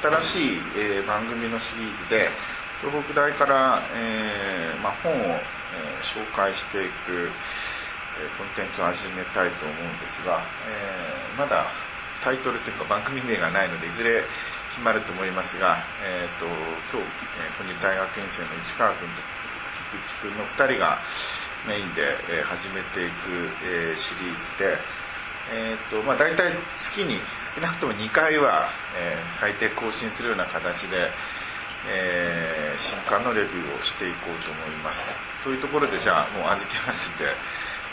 新しい、えー、番組のシリーズで東北大から、えーま、本を、えー、紹介していく、えー、コンテンツを始めたいと思うんですが、えー、まだタイトルというか番組名がないのでいずれ決まると思いますが、えーと、今日、えー、本日大学院生の市川君と菊池君の2人がメインで、えー、始めていく、えー、シリーズで、えーとまあ、大体月に少なくとも2回は、えー、最低更新するような形で、えー、新刊のレビューをしていこうと思います。というところでじゃあもう預けますんで、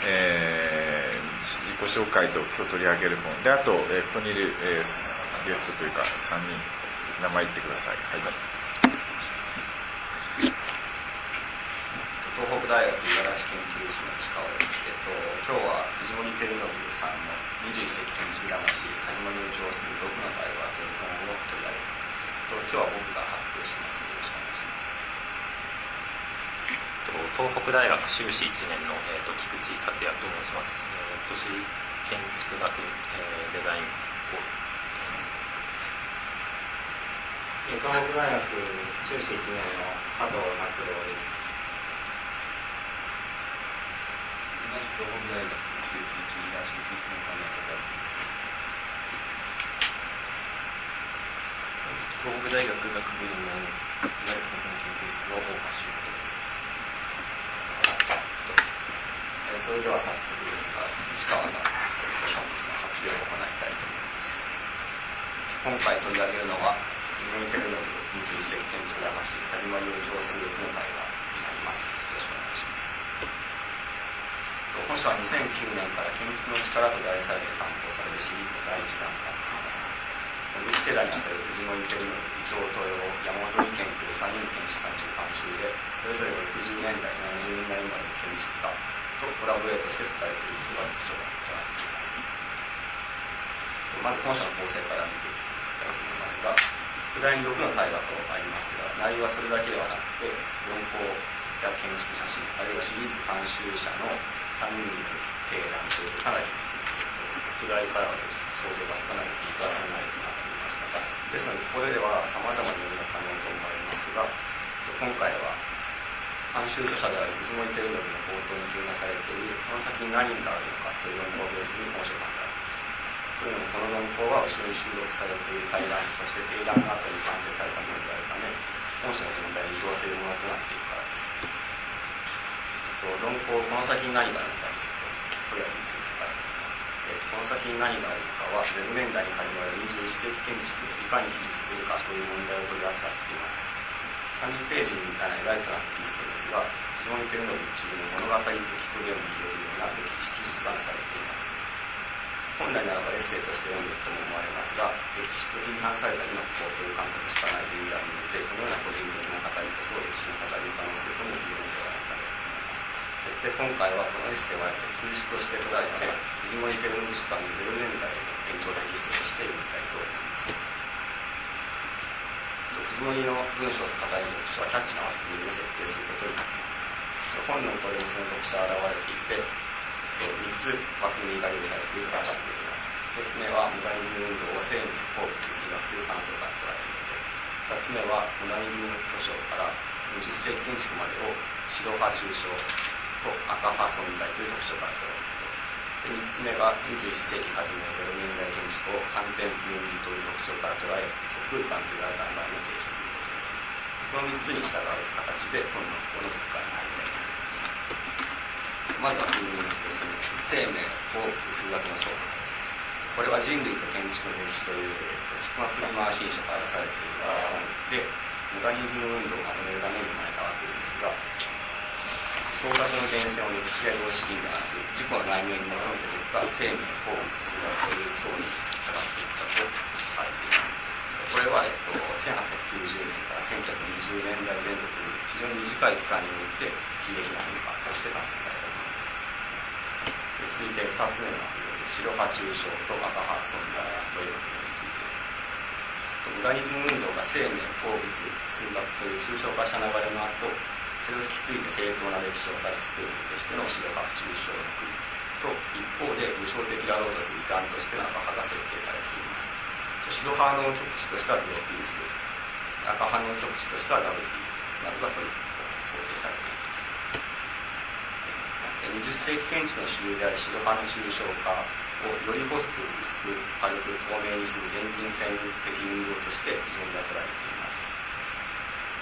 えー、自己紹介と今日取り上げる本であと、えー、ここにいる、えー、ゲストというか3人名前言ってください、はい。東北大学五十嵐研究室の市川です、えっと、今日は藤森照信さんの21世紀建築魂始まりを上する6の対話という本を取り上げます、えっと、今日は僕が発表します。よろしくお願いします。東北大学修士1年の、えーと、菊池達也と申します、えー、都市建築学、えー、デザインをです。東北大学修士1年の加藤拓郎です同じ東北大学中期一大式の金谷東北大学部院の岩井先生の研究室の大橋ですそれでは早速ですが市川が書物の発表を行いたいと思います今回取り上げるのは自分テクノロジー21世紀建築魂始まりを上するの対話になりますよろしくお願いします本書は2009年から建築の力と題されて刊行されるシリーズの第1弾となっています。次世代にあたる藤森照信伊藤豊山本理研という3人の建築家の監修でそれぞれ60年代70年代生まれの建築家とコラボレートして作られていることが特徴となっています。まず本書の構成から見ていきたいと思いますが副題に6の大河とありますが内容はそれだけではなくて論考や建築写真あるいはシリーズ監修者の3人による提案というかなり副題からは想像がつかない複雑な内容となっていましたがですのでここではさまざまな読みが可能と思われますが今回は監修著者である藤森照信の冒頭に掲載されているこの先に何があるのかという論考をベースに本書が考えます。というのもこの論考は後ろに収録されている対談そして定談の後に完成されたものであるため本書の全体に移動するものとなっているからです。論考この先に何があるのかについてとりあえずについて書いてありますでこの先に何があるのかは0年代に始まる21世紀建築をいかに記述するかという問題を取り扱っています。30ページに満たないライトなテキストですが非常に照信中の物語的とでも言えるような歴史記述がなされています。本来ならばエッセイとして読んでいるとも思われますが歴史的に反された今こうという感覚しかない現在においてこのような個人的な語りこそ歴史の語りの可能性とも言えるのではないかとで今回はこのエッセイは通詞として捉えて藤森照之史観の0年代の延長テキストとして読みたいと思います。藤森の文章と語りの特徴はキャッチな枠組みを設定することになります。本のこれもその特徴が現れていて3つ枠組みが用意されているか分かっています。1つ目はモダニズム運動を生命鉱物数学という酸素から捉えること2つ目はモダニズムの巨匠から20世紀建築までを白派抽象と赤派存在という特徴から捉える。こと3つ目は21世紀初めの0年代建築を反転分離という特徴から捉え即空間という新たな場合を提出することです。この3つに従う形で今度この国会に入りたいと思いますまずは分類の1つ目生命鉱物数学の相互です。これは人類と建築の歴史というチクマプリマー新書から出されている本でモダニズム運動をまとめるために生まれたわけですが創作の源泉を歴史や様式ではなく自己の内面に求めた結果生命鉱物数学という層に下がっていったとされています。これは、えっと、1890年から1920年代前後という非常に短い期間において悲劇な変化として達成されたものです。続いて2つ目の白派抽象と赤派存在という枠についてです。モダニズム運動が生命鉱物数学という抽象化した流れの後それを引き継いで正当な歴史を形作るとしての白派抽象の国と一方で武将的だろうとする異端としての赤派が設定されています。白派の極地としてはグロピウス赤派の極地としてはガブティなどが取り想定されています20世紀建築の主流である白派の抽象化をより細く薄く軽く透明にする全近線的運動として藤森が捉えています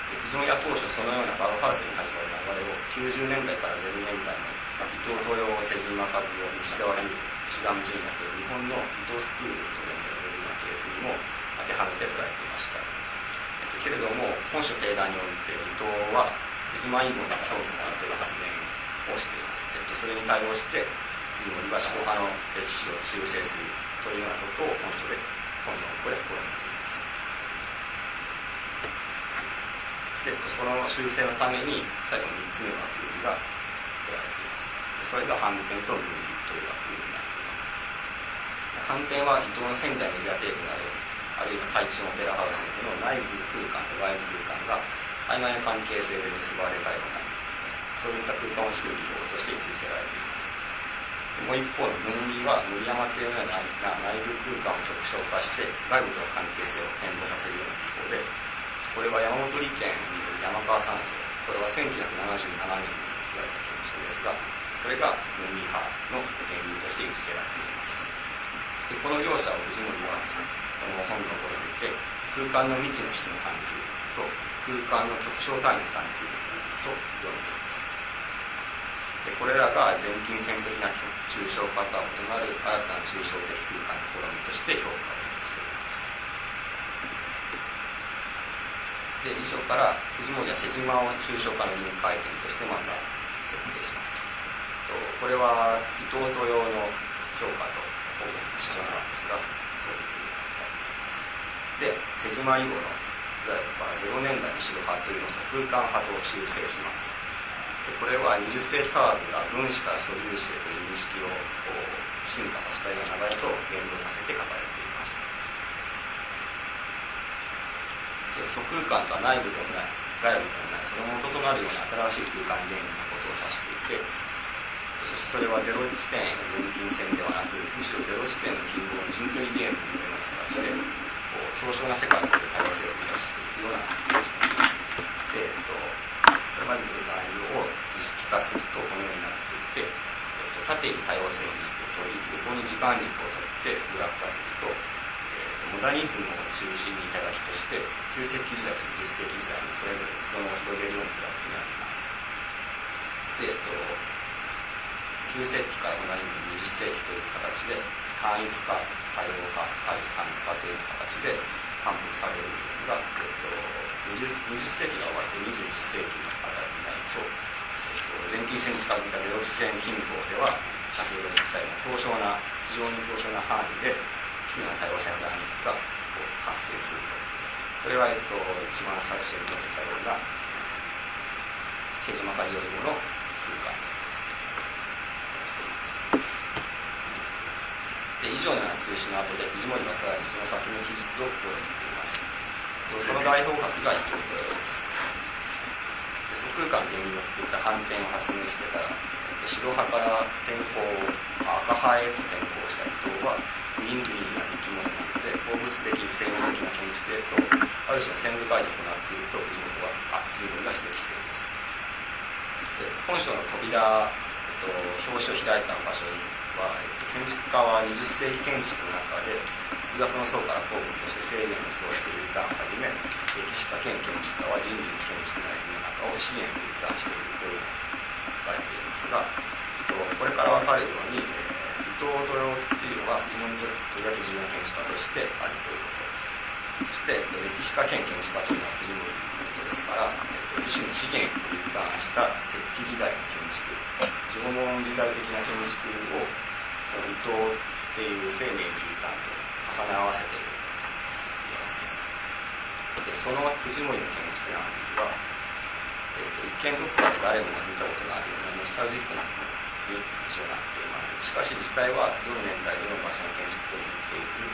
藤森は当初そのようなバウハウスに始まる流れを90年代から0年代の伊藤豊瀬島和夫西澤優石上純也という日本の伊藤スクールと呼ばれるような系譜にも当てはめて捉えていました。けれども本書定談において伊藤は藤間以後の興味があるという発言をしています、えっと、それに対応して藤森は小派の歴史を修正するというようなことを本書で本のこれ試みていますでその修正のために最後の3つ目の枠組みが作られています。それが反転と分離という枠組みになっています。反転は伊藤の仙台メディアテープなどあるいは台中オペラハウスでの内部空間と外部空間が曖昧な関係性で結ばれたようなそういった空間を作る技法として位置づけられています。もう一方の分離は森山系のような内部空間を直象化して外部との関係性を変貌させるような技法でこれは山本理研に山川山荘これは1977年に作られた建築ですがそれが分離派の源流として位置づけられています。でこの両者を藤森はこの本のところにて空間の未知の質の探求と空間の極小単位の探求と呼んでいます。でこれらが全近線的な抽象化とは異なる新たな抽象的空間の試みとして評価をしていますで以上から藤森は瀬島を抽象化の臨界点としてまた設定します。とこれは伊藤豊の評価とほぼ一緒なんですがそういうで瀬島以後のいわゆる0年代の白派というのを空間派と修正します。でこれは20世紀科学が分子から素粒子へという認識を進化させたような流れと連動させて書か素空間とは内部でもない外部でもないその元となるような新しい空間原理のことを指していてそしてそれはゼロ地点への全近線ではなくむしろゼロ地点の近傍の陣取りゲームのような形でこう強小な世界の多様性を生み出しているような形になります。で、えっと、これまでの内容を図式化するとこのようになっていて、えっと、縦に多様性の軸を取り横に時間軸を取ってグラフ化する、と、モダニズムを中心にいただきとして9世紀時代と20世紀時代にそれぞれ裾野を広げるようなグラフになります。で、えっと9世紀からモダニズム20世紀という形で単一化多様化対単一化という形で反復されるんですが、えっと、20, 20世紀が終わって21世紀のあたりになると、えっと、全近線に近づいたゼロ地点均衡では先ほど言ったような強小な非常に強小な範囲で奇妙な多様性の乱立が発生するとそれは、えっと、一番最初に述べたような瀬島梶よりもの空間で以上のような通信の後で藤森はさらにその先の記述を加えていますその大方角が伊藤豊ですでその空間原理を作った反転を発明してから白派から転向赤派へと転向した伊藤はグリングリーな生き物なので鉱物的西洋的な建築へとある種の先祖解を行っていると藤本はあ藤森が指摘しています。で本書の扉、えっと、表紙を開いた場所には、えっと、建築家は20世紀建築の中で数学の層から鉱物として生命の層へというターンをはじめ歴史家兼建築家は人類の建築の世の中を資源というターンしているという書かれていますが、これから分かるように、え、伊藤豊っていうのは藤森とりわけ重要な建築家としてあるということそして、歴史家兼建築家というのは藤森のことですから、自身の資源というターンした石器時代の建築縄文時代的な建築をその伊藤っていう生命に U ターンと重ね合わせていると言えます。でその藤森の建築なんですが、一見どこかで誰もが見たことがあるようなノスタルジックなものになっています。しかし実際はどの年代どの場所の建築とも似ていず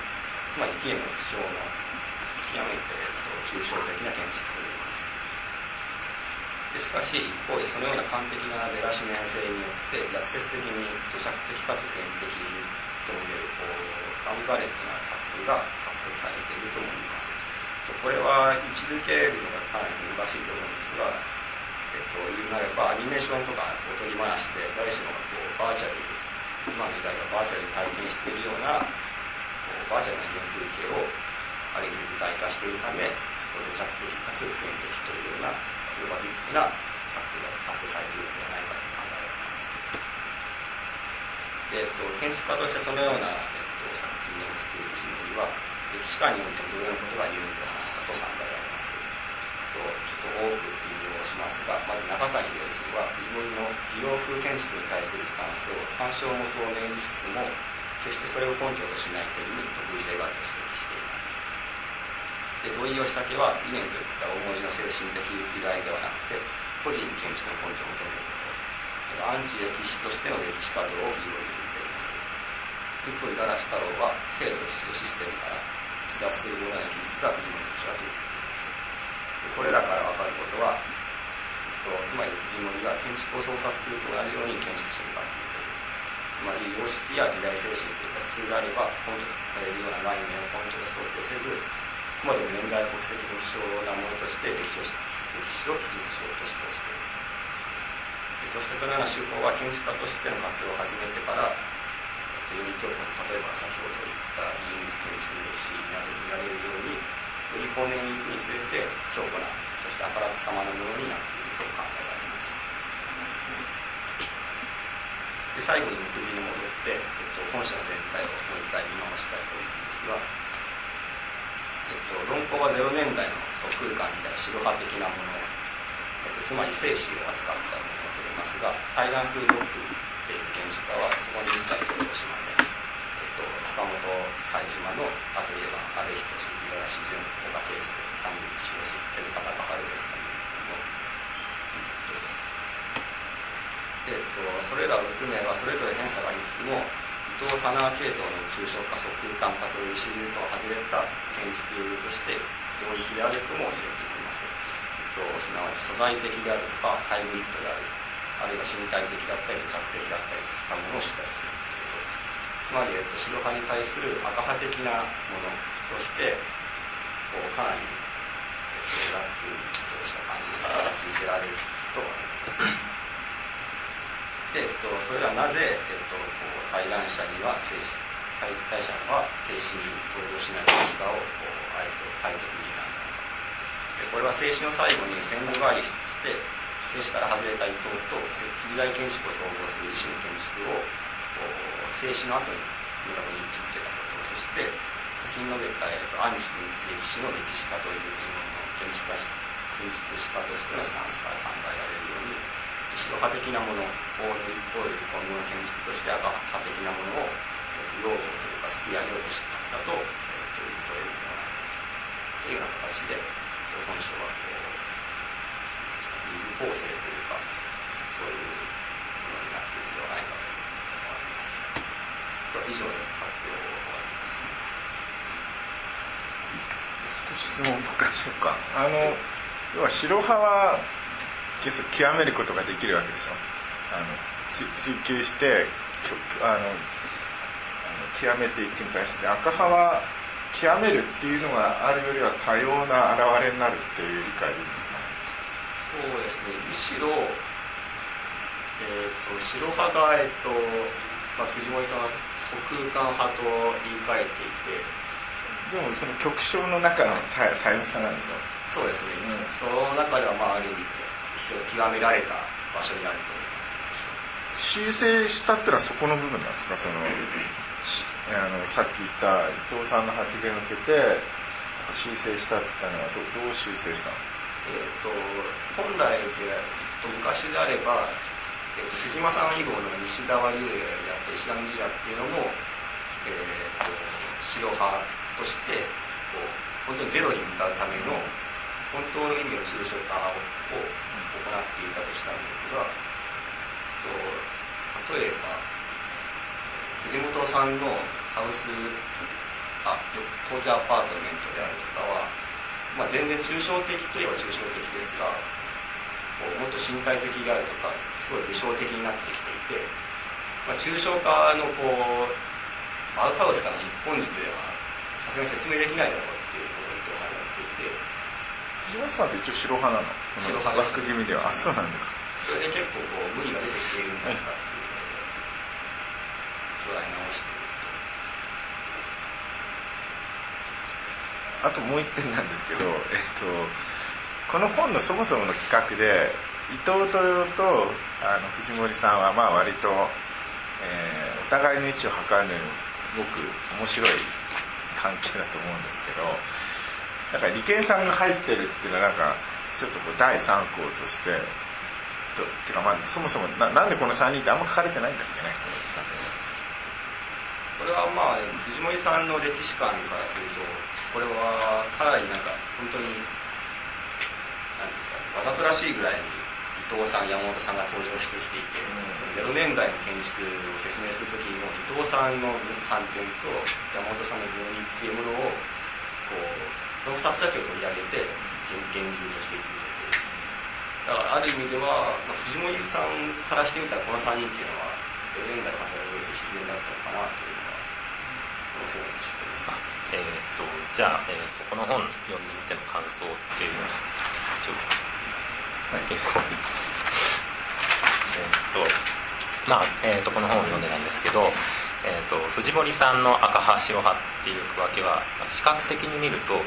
つまり紀元の不詳の極めて、えーと、抽象的な建築と言います。でしかし一方でそのような完璧な出だし面性によって逆説的に土着的かつ普遍的ともいえるこうアンビバレントな作風が書か摘されていると思います。これは位置づけるのがかなり難しいと思うんですが、と、言うなればアニメーションとかおとぎ話で誰しもこうバーチャル今の時代がバーチャルに体験しているようなこうバーチャルな原風景をある意味具体化しているため土着的かつ普遍的というようなグローバリックな作品が発生されているのではないかと考えられます。でえっと、建築家としてそのような、えっと、作品を作る藤森は歴史観においても同様のことが言えるのではないかと考えられます。えっとちょっと多くしますがまず中谷良人は藤森の美容風建築に対するスタンスを参照元を明示しつつも決してそれを根拠としない点に特異性があると指摘しています。で土井義武は理念といった大文字の精神的由来ではなくて個人に建築の根拠を求めること。アンチ歴史としての歴史画像を藤森に言っています。一方五十嵐太郎は制度秩序システムから逸脱するような技術が藤森特殊だと言っています。これらから分かることはつまり藤森が建築を創作すると同じように建築してるかというとつまり様式や時代精神といった普通であれば根拠とされるような概念を根拠と想定せずあくまでも年代国籍の不詳なものとして歴史を歴史を記述しようと主張している。そしてそのような手法は建築家としての活動を始めてからより強固例えば先ほど言った人物建築の歴史などになれるようにより後年に行くにつれて強固なそしてあからさまなものになっていると考えられますで最後に目次に戻って、えっと、本書の全体をもう一回見直したいと思うんですが、えっと、論考は0年代の即空間時代白派的なもの、えっと、つまり精子を扱ったものを取りますが対岸数ブロックっていう建築家はそこに一切取りとしません。と、塚本海島のアトリエは阿部仁志五十嵐淳岡圭介三口博手塚隆春ですかねのことですで、えっと、それらを含めばそれぞれ偏差がありつつも伊藤佐奈系統の抽象化即空間化という主流とは外れた建築として領域であるとも言えると思います、えっと、すなわち素材的であるとかハイブリッドであるあるいは身体的だったり土着的だったりしたものを知ったりす。るつまり、えっと、白派に対する赤派的なものとしてこうかなり、えっと、ラックとした感じが位置づけられると思います。で、えっと、それはなぜ、えっと、こう対談者には精神対対者は精神に登場しない時間をこうあえて対極に選んだでこれは静止の最後に先祖返りして静止から外れた伊藤と石器時代建築を統合する自身の建築を静止の後に明確に位置づけたこと。そして先に述べた、えっと、アンチ歴史の歴史家という自分の建築家建築史家としてのスタンスから考えられるように白派的なものを今後の建築として赤派的なものを、えっと、擁護というか救い上げようとしたんだと、えっと、いうというような形で本書はこう二部構成というかそういうものになっているのではないかと思います以上で発表を終わります少し質問僕からしようかあの要は白派は極めることができるわけでしょ。あの追追求してあの極めていくに対して赤派は極めるっていうのがあるよりは多様な現れになるっていう理解でいいんですか？そうですね。むしろ、えーと、白派が、えーとまあ、藤森さんは空間派と言い換えていて。でもその極小の中の多様さなんですよそうですね、うん、その中ではまあある意味極められた場所にあると思います。修正したってのはそこの部分なんですか？そのあのさっき言った伊藤さんの発言を受けて修正したって言ったのはどどう修正したの？えっ、と本来で昔であればえっと、瀬島さん以後の西澤龍也であった石上時代っていうのも、えーと、白派としてこう本当にゼロに向かうための本当の意味の抽象化を行っていたとしたんですが、と例えば藤本さんのハウスあ東京アパートメントであるとかは、まあ、全然抽象的といえば抽象的ですがこうもっと身体的であるとかすごい武将的になってきていて、まあ、抽象化のこうバウハウスからの一本軸ではささすがに説明できないだろうっていうことを伊藤さんが言っていて。藤本さんって一応白派なの？白派です枠組みでは。あそうなんだ。それで結構こう無理が出てきているんじゃないかっていう。ことで捉え直して。あともう一点なんですけど、えっと、この本のそもそもの企画で伊藤豊とあの藤森さんはまあ割と、えーお互いの位置を測るのにすごく面白い関係だと思うんですけどだから利権さんが入ってるっていうのはなんかちょっとこう第三項としてとてかまあそもそもななんでこの3人ってあんま書かれてないんだっけね。これはまあ藤森さんの歴史観からするとこれはかなりなんか本当に何ですかねわざとらしいぐらいに伊藤さん山本さんが登場してきていて、0年代の建築を説明する時にも伊藤さんの観点と山本さんの分離っていうものをこうその2つだけを取り上げて源流として位置づけてだからある意味では、まあ、藤森さんからしてみたらこの3人っていうのは0年代の方が上で必然だったのかなというのはこの本を知ってまえー、とじゃあ、えー、とこの本読んでみての感想っていうのはちょっと結構です。えー、とまあ、えー、とこの本を読んでなんですけど、えー、と藤森さんの赤派白派っていう区分けは視覚的に見ると、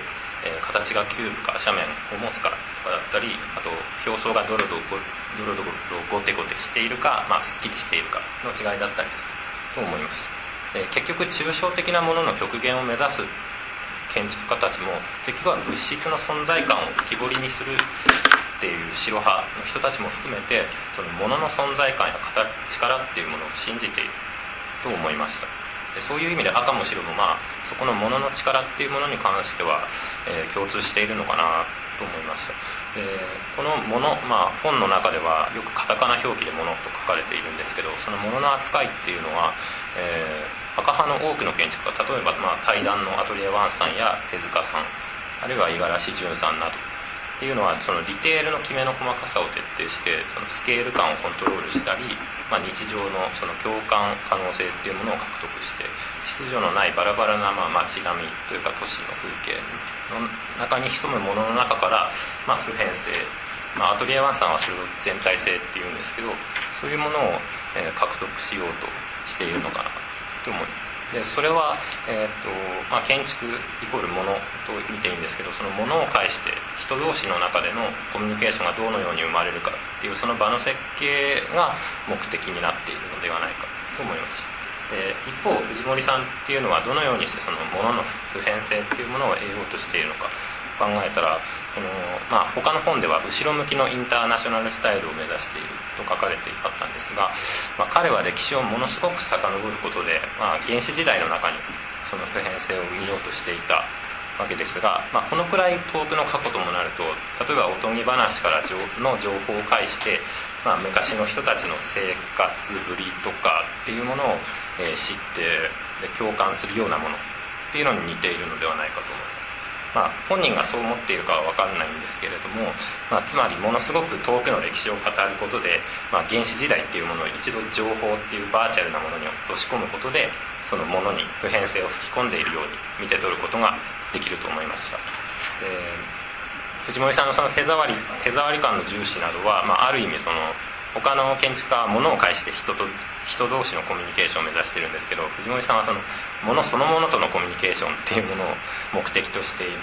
えー形がキューブか斜面を持つからとかだったりあと表層がドロドロドロドロゴテゴテしているか、まあ、すっきりしているかの違いだったりすると思いましたで結局抽象的なものの極限を目指す建築家たちも結局は物質の存在感を浮き彫りにするっていう白派の人たちも含めてそのもの存在感や力っていうものを信じていると思いました。そういう意味で赤も白もまあそこのものの力っていうものに関しては、えー共通しているのかなと思いました。でこのもの、まあ、本の中ではよくカタカナ表記で「もの」と書かれているんですけどそのものの扱いっていうのは、えー赤派の多くの建築家例えば、まあ、対談のアトリエワンさんや手塚さんあるいは五十嵐潤さんなどっていうのはそのディテールの決めの細かさを徹底してそのスケール感をコントロールしたり、まあ、日常のその共感可能性っていうものを獲得して秩序のないバラバラなまあ街並みというか都市の風景の中に潜むものの中から、まあ、普遍性、まあ、アトリエワンさんはそれを全体性っていうんですけどそういうものを、獲得しようとしているのかなと思います。でそれは、えーとまあ、建築イコールものと見ていいんですけどそのものを介して人同士の中でのコミュニケーションがどのように生まれるかっていうその場の設計が目的になっているのではないかと思いましたで一方藤森さんっていうのはどのようにしてそのものの普遍性っていうものを得ようとしているのか考えたらこの、まあ、他の本では後ろ向きのインターナショナルスタイルを目指していると書かれてあったんですが、まあ、彼は歴史をものすごく遡ることで、まあ、原始時代の中にその普遍性を見ようとしていたわけですが、まあ、このくらい遠くの過去ともなると例えばおとぎ話からの情報を介して、まあ、昔の人たちの生活ぶりとかっていうものを、え知って共感するようなものっていうのに似ているのではないかと思います。まあ、本人がそう思っているかは分かんないんですけれども、まあ、つまりものすごく遠くの歴史を語ることで、まあ、原始時代っていうものを一度情報っていうバーチャルなものに落とし込むことでそのものに普遍性を吹き込んでいるように見て取ることができると思いました。で藤森さんのその手触り手触り感の重視などは、まあ、ある意味その他の建築家は物を介して人と人同士のコミュニケーションを目指してるんですけど藤森さんはその物そのものとのコミュニケーションっていうものを目的としてい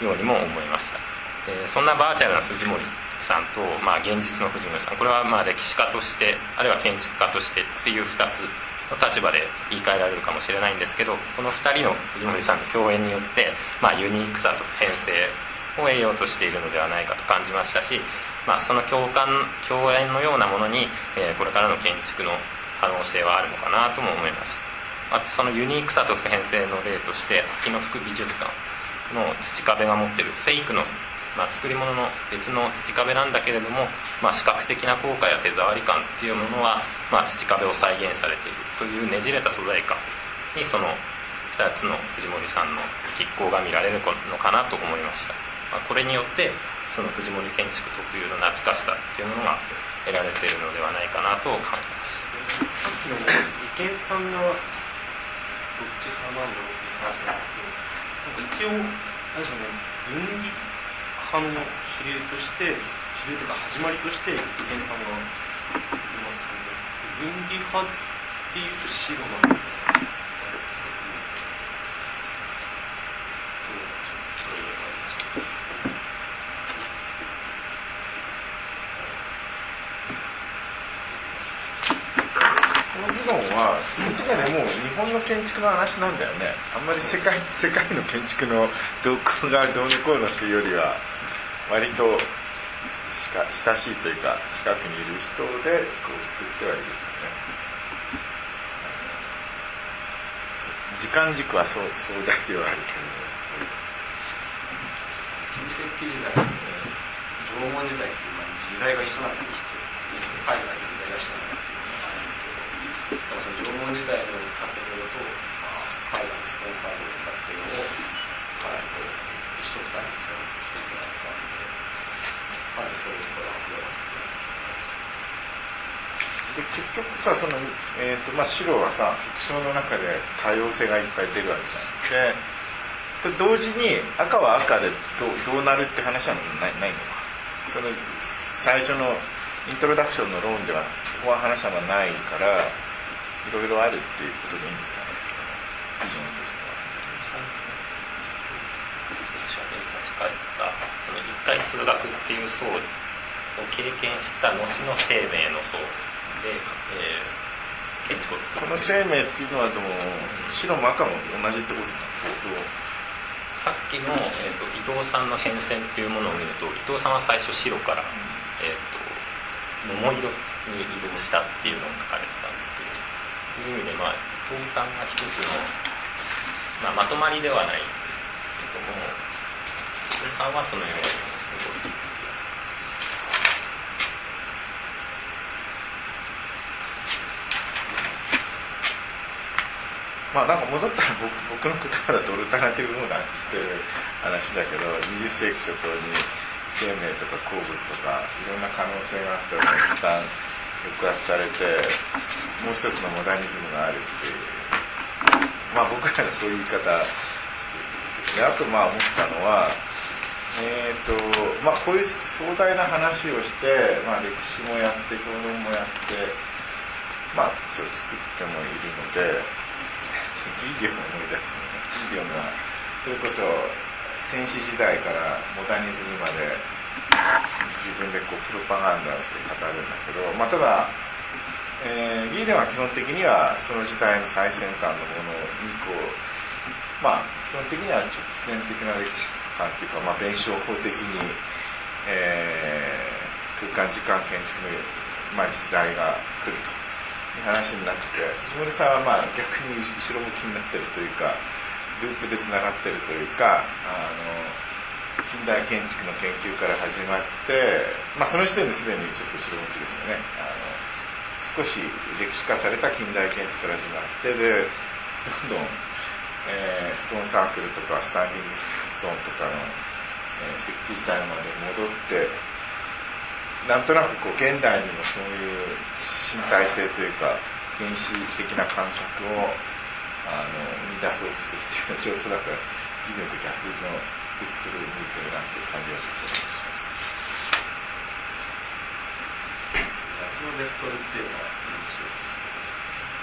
るようにも思いました。でそんなバーチャルな藤森さんと、まあ、現実の藤森さんこれはまあ歴史家としてあるいは建築家としてっていう2つの立場で言い換えられるかもしれないんですけどこの2人の藤森さんの共演によって、まあ、ユニークさと普遍性を得ようとしているのではないかと感じましたし、まあ、その共感共演のようなものに、えーこれからの建築の可能性はあるのかなとも思いましたあとそのユニークさと普遍性の例として秋の福美術館の土壁が持ってるフェイクの、まあ、作り物の別の土壁なんだけれども、まあ、視覚的な効果や手触り感っていうものは、まあ、土壁を再現されているというねじれた素材感にその2つの藤森さんの拮抗が見られるのかなと思いました、ま、これによってその藤森建築特有の懐かしさっていうものが得られているのではないかなと感じましたさっきの利権さんがどっち派なんだろうっていう話なんですけどなんか一応何でしょうね分離派の主流として主流というか始まりとして利権さんがいますよねで分離派っていうと白なんでこの議論は基本的にはねもう日本の建築の話なんだよね。あんまり世界 世界の建築の動向がどうのこうのっていうよりは割としか親しいというか近くにいる人でこう作ってはいるよね。時間軸はそう壮大ではあるけど。中世紀時代縄文時代っていうまあ時代が一緒なんですけど海外の時代が一緒なんだっていう。その縄文時代の建物と、海外のストーンサーブとかっていうのをかなりこう一緒くたにしてるんじゃないですかかなりそういうところが広がってで結局さその、えーとまあ、白はさ副賞の中で多様性がいっぱい出るわけじゃん。でと同時に赤は赤でどうどうなるって話はないないのか。その最初のイントロダクションの論ではそこは話はないからい。ろいろあるっていうことでいいんですかねそのビジョンとしては。書に。立ち返ったその一回数学っていう層を経験した後の生命の層で、えー建築を作るこの生命っていうのはでも白も赤も同じってことださっきの、えー、と伊藤さんの変遷っていうものを見ると伊藤さんは最初白から、えー、と桃色に。移動したっていうのを書かれてたんですいう意味で、まあ、伊藤さんが一つの、まあ、まとまりではないけども伊藤さんはそのように動いているまあなんか戻ったら僕僕の言葉だとオルタナティブムーダーっつってる話だけど20世紀初頭に生命とか鉱物とかいろんな可能性があったのが一旦抑圧されてもう一つのモダニズムがあるっていうまあ僕らがそういう言い方してるんですけどであとまあ思ったのはえーとまあ、こういう壮大な話をして、まあ、歴史もやって評論もやって、まあ、それを作ってもいるのでギーディオンを思い出すね。ギーディオンがそれこそ戦死時代からモダニズムまで自分でこうプロパガンダをして語るんだけど、まあ、ただ、えー、ギーデンは基本的にはその時代の最先端のものにこうまあ基本的には直線的な歴史観っていうか、まあ、弁証法的に、えー、空間時間建築の、まあ、時代が来ると。いう話になってて藤森さんはまあ逆に後ろ向きになってるというかループでつながってるというかあの近代建築の研究から始まって、まあ、その時点ですでにちょっと後ろ向きですよね。あの少し歴史化された近代建築から始まってでどんどんえーストーンサークルとかスタンディングストーンとかの、えー石器時代まで戻ってなんとなくこう現代にもそういう身体性というか原始的な感覚をあの生み出そうとするっていうのはちょっとなんか技術と逆のベクトルを向いてるなっていう感じがしました。逆のベクトルっていうのは面白いですね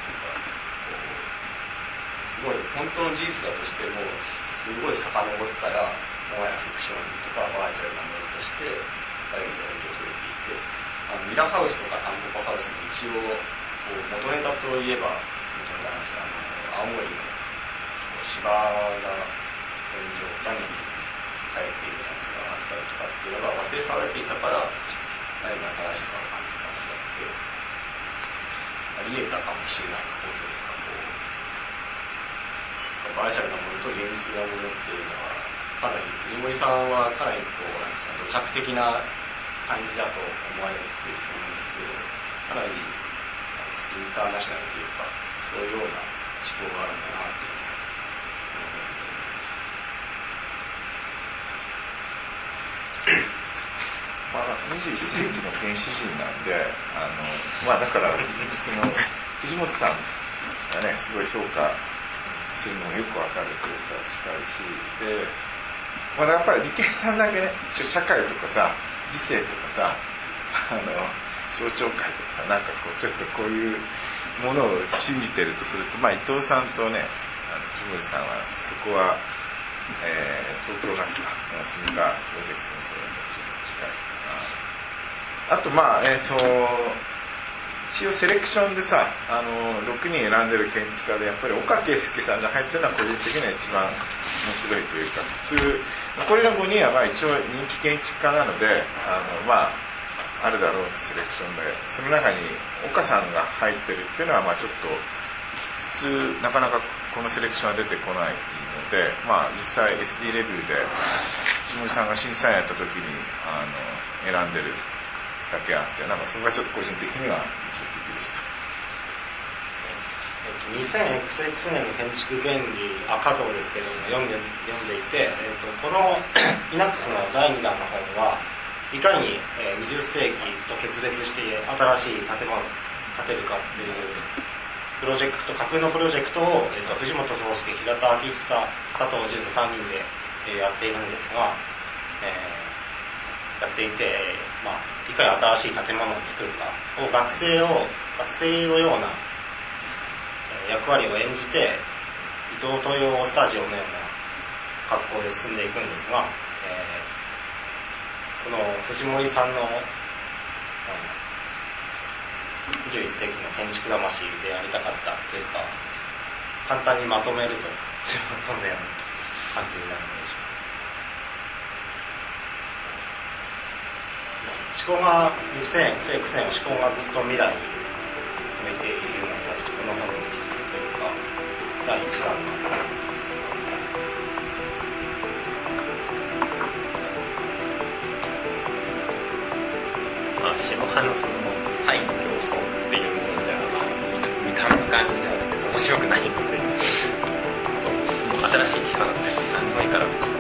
なんかすごい本当の事実だとしてもすごい遡ったらもはやフィクションとかバーチャルなものとしてある意味で受け取れていてあのミラハウスとかタンポポハウスに一応こう元ネタといえば元ネタなんですあの青森の芝が天井屋根に入っているやつがあったりとかっていうのが忘れ去られていたから何か新しさを感じたんだってありえたかもしれない過去というかこうバーチャルなものと現実なものっていうのはかなり藤森さんはかなりこうなんですか土着的な感じだと思われていると思うんですけどかなりインターナショナルというかそういうような思考があるんだなっていうのはまあ、21世紀の原始人なんであのまあだからその藤本さんがねすごい評価するのがよくわかるというか近いしで、まあ、やっぱり理系さんだけね一応社会とかさ理性とかさあの象徴会とかさなんかこうちょっとこういうものを信じてるとすると、まあ、伊藤さんとねあの藤森さんはそこは、えー東京ガスか住みかプロジェクトのそれにちょっと近いかな。あとまあえっ、と一応セレクションでさあの6人選んでる建築家でやっぱり岡圭介さんが入ってるのは個人的には一番面白いというか普通残りの5人はまあ一応人気建築家なのであのまああるだろうセレクションで。その中に岡さんが入ってるっていうのはまあちょっと普通なかなかこのセレクションは出てこないまあ実際 SD レビューで藤森さんが審査員やった時にあの選んでるだけあってなんかそこがちょっと個人的には印象的でした。2000XX 年の建築原理あ加藤ですけれども読んで読んでいて、えー、とこの イナックスの第2弾の本はいかに、えー20世紀と決別して新しい建物を建てるかっていうプロジェクト架空のプロジェクトを、えー、と藤本壮介平田昭久佐藤淳の3人で、えーやっているんですが、えーやっていて、えまあ、いかに新しい建物を作るかを学生を学生のようなえ役割を演じて伊藤豊洋スタジオのような格好で進んでいくんですが、えーこの藤森さんの21世紀の建築魂でやりたかったというか簡単にまとめると自分うな感じになるのでしょう。思考が2000世せ線思考がずっと未来に向いているのに対してこの本の置づけというか第1弾の話です下半の感じじゃ面白くないので新しい機画なので何でもいいから。